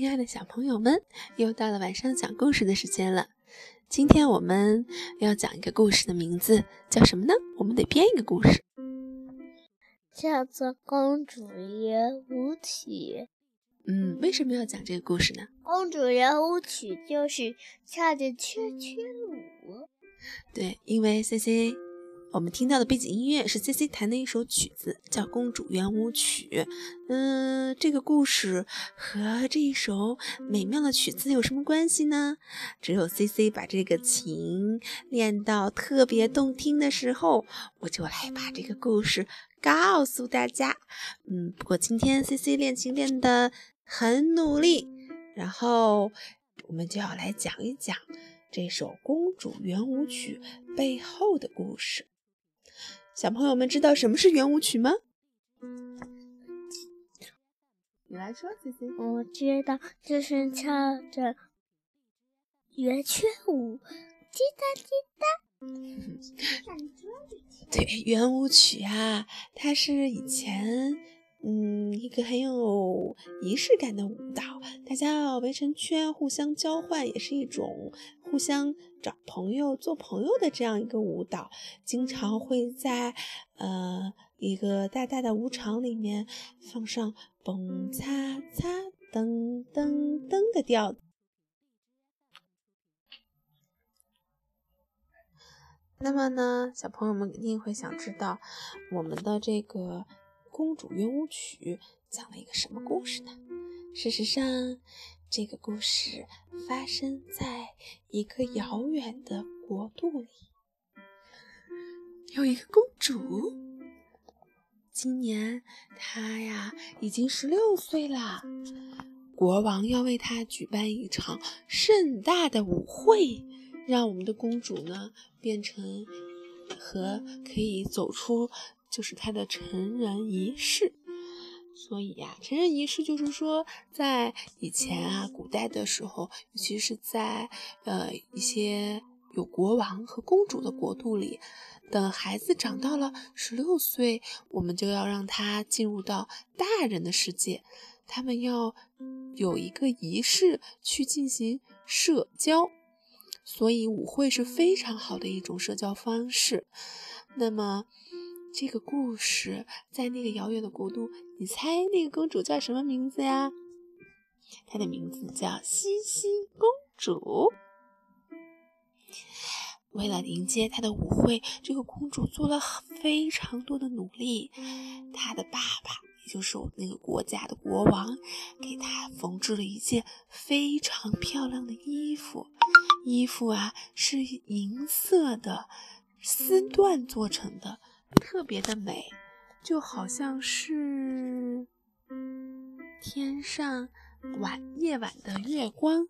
亲爱的小朋友们，又到了晚上讲故事的时间了。今天我们要讲一个故事的名字叫什么呢？我们得编一个故事，叫做《公主圆舞曲》。嗯，为什么要讲这个故事呢？公主圆舞曲就是跳着圈圈舞。对，因为 C C。我们听到的背景音乐是 C C 弹的一首曲子，叫《公主圆舞曲》。嗯，这个故事和这一首美妙的曲子有什么关系呢？只有 C C 把这个琴练到特别动听的时候，我就来把这个故事告诉大家。嗯，不过今天 C C 练琴练得很努力，然后我们就要来讲一讲这首《公主圆舞曲》背后的故事。小朋友们知道什么是圆舞曲吗？你来说姐姐。我知道，就是跳着圆圈舞，滴答滴答。对，圆舞曲啊，它是以前嗯一个很有仪式感的舞蹈，大家要围成圈，互相交换，也是一种。互相找朋友、做朋友的这样一个舞蹈，经常会在呃一个大大的舞场里面放上蹦擦擦、噔噔噔的调。那么呢，小朋友们一定会想知道，我们的这个公主圆舞曲讲了一个什么故事呢？事实上。这个故事发生在一个遥远的国度里，有一个公主。今年她呀已经十六岁了，国王要为她举办一场盛大的舞会，让我们的公主呢变成和可以走出就是她的成人仪式。所以呀，成人仪式就是说，在以前啊，古代的时候，尤其是在呃一些有国王和公主的国度里，等孩子长到了十六岁，我们就要让他进入到大人的世界，他们要有一个仪式去进行社交，所以舞会是非常好的一种社交方式。那么。这个故事在那个遥远的国度，你猜那个公主叫什么名字呀？她的名字叫西西公主。为了迎接她的舞会，这个公主做了非常多的努力。她的爸爸，也就是我那个国家的国王，给她缝制了一件非常漂亮的衣服。衣服啊，是银色的丝缎做成的。特别的美，就好像是天上晚夜晚的月光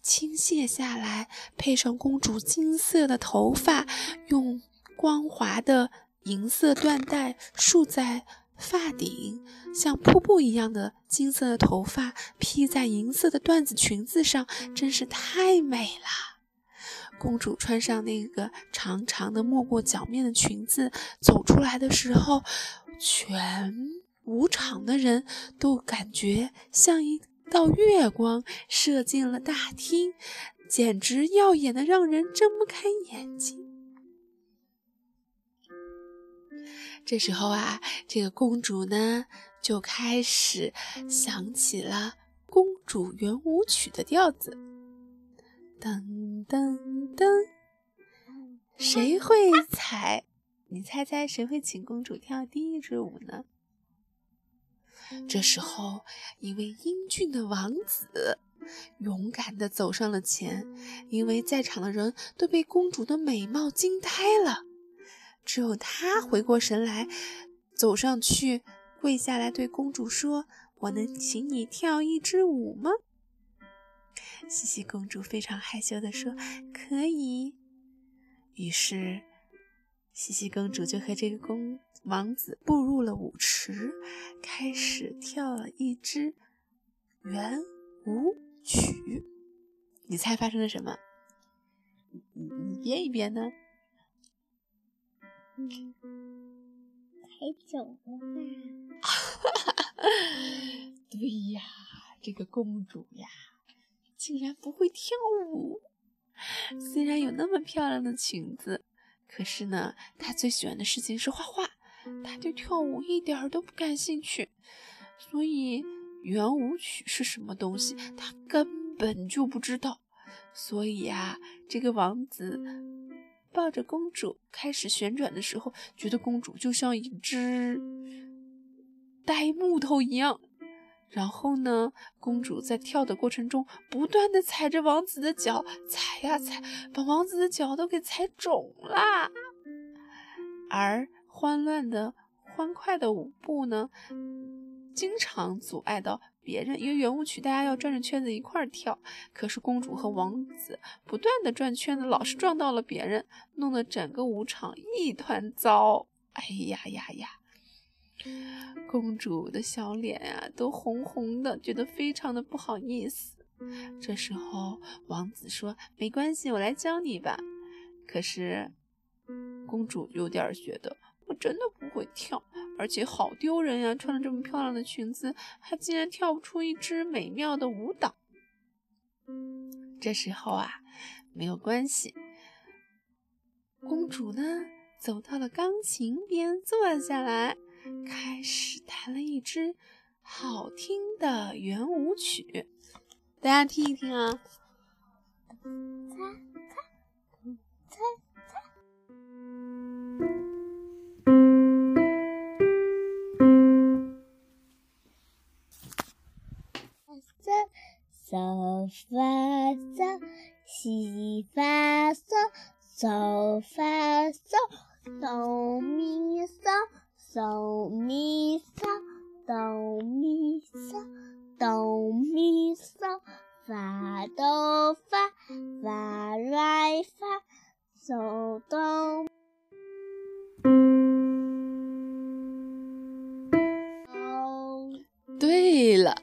倾泻下来，配上公主金色的头发，用光滑的银色缎带束在发顶，像瀑布一样的金色的头发披在银色的缎子裙子上，真是太美了。公主穿上那个长长的、没过脚面的裙子，走出来的时候，全舞场的人都感觉像一道月光射进了大厅，简直耀眼的让人睁不开眼睛。这时候啊，这个公主呢，就开始想起了《公主圆舞曲》的调子。噔噔噔，谁会踩？你猜猜谁会请公主跳第一支舞呢？这时候，一位英俊的王子勇敢地走上了前，因为在场的人都被公主的美貌惊呆了，只有他回过神来，走上去跪下来对公主说：“我能请你跳一支舞吗？”西西公主非常害羞地说：“可以。”于是，西西公主就和这个公王子步入了舞池，开始跳了一支圆舞曲。你猜发生了什么？你你编一编呢？嗯，太久了吧？对呀。这个公主呀，竟然不会跳舞。虽然有那么漂亮的裙子，可是呢，她最喜欢的事情是画画，她对跳舞一点都不感兴趣。所以圆舞曲是什么东西，她根本就不知道。所以呀，这个王子抱着公主开始旋转的时候，觉得公主就像一只呆木头一样。然后呢，公主在跳的过程中不断的踩着王子的脚，踩呀踩，把王子的脚都给踩肿了。而欢乱的、欢快的舞步呢，经常阻碍到别人，因为圆舞曲大家要转着圈子一块儿跳，可是公主和王子不断的转圈子，老是撞到了别人，弄得整个舞场一团糟。哎呀呀呀！公主的小脸啊，都红红的，觉得非常的不好意思。这时候，王子说：“没关系，我来教你吧。”可是，公主有点觉得，我真的不会跳，而且好丢人呀！穿了这么漂亮的裙子，还竟然跳不出一支美妙的舞蹈。这时候啊，没有关系。公主呢，走到了钢琴边，坐下来。开始弹了一支好听的圆舞曲，大家听一听啊！猜猜猜猜，嗦发嗦，西发嗦，嗦发哆咪嗦，哆咪嗦，发哆发，发来发，嗦哆。对了，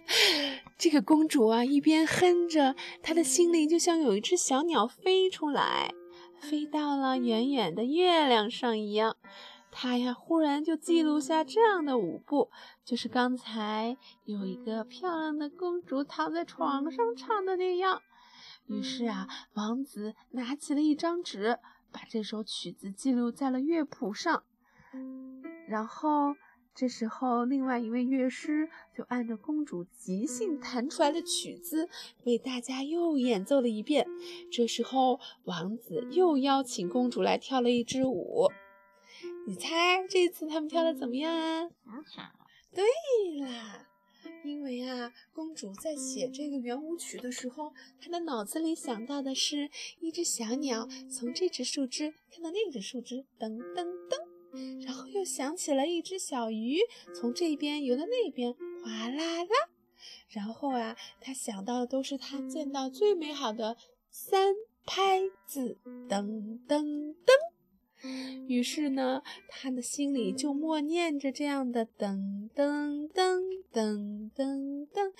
这个公主啊，一边哼着，她的心里就像有一只小鸟飞出来，飞到了远远的月亮上一样。他呀，忽然就记录下这样的舞步，就是刚才有一个漂亮的公主躺在床上唱的那样。于是啊，王子拿起了一张纸，把这首曲子记录在了乐谱上。然后这时候，另外一位乐师就按照公主即兴弹出来的曲子，为大家又演奏了一遍。这时候，王子又邀请公主来跳了一支舞。你猜这次他们跳的怎么样啊？很好。对啦，因为啊，公主在写这个圆舞曲的时候，她的脑子里想到的是一只小鸟从这只树枝看到那只树枝，噔噔噔，然后又想起了一只小鱼从这边游到那边，哗啦啦。然后啊，她想到的都是她见到最美好的三拍子，噔噔噔。于是呢，他的心里就默念着这样的噔噔噔噔噔噔，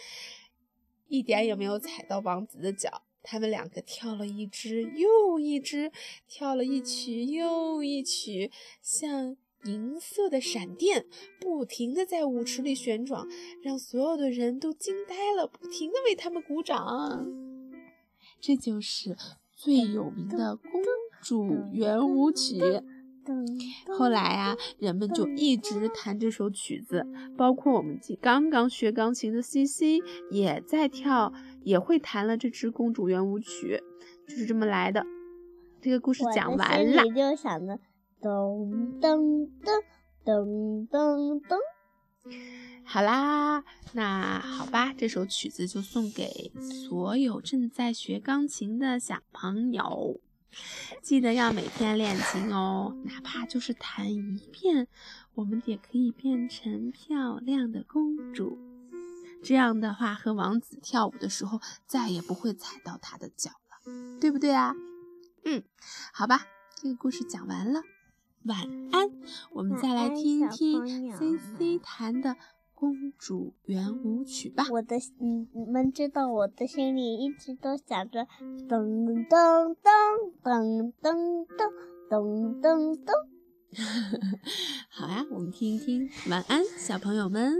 一点也没有踩到王子的脚。他们两个跳了一支又一支，跳了一曲又一曲，像银色的闪电，不停的在舞池里旋转，让所有的人都惊呆了，不停的为他们鼓掌。这就是最有名的公。主圆舞曲，后来啊，人们就一直弹这首曲子，包括我们刚刚学钢琴的 C C 也在跳，也会弹了这支公主圆舞曲，就是这么来的。这个故事讲完了。就想着咚咚咚咚咚咚。好啦，那好吧，这首曲子就送给所有正在学钢琴的小朋友。记得要每天练琴哦，哪怕就是弹一遍，我们也可以变成漂亮的公主。这样的话，和王子跳舞的时候，再也不会踩到他的脚了，对不对啊？嗯，好吧，这个故事讲完了，晚安。我们再来听一听 C C 弹的。公主圆舞曲吧。我的，你你们知道，我的心里一直都想着噔噔噔噔噔噔噔噔噔。好呀，我们听一听。晚安，小朋友们。